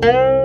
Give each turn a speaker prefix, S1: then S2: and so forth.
S1: Oh.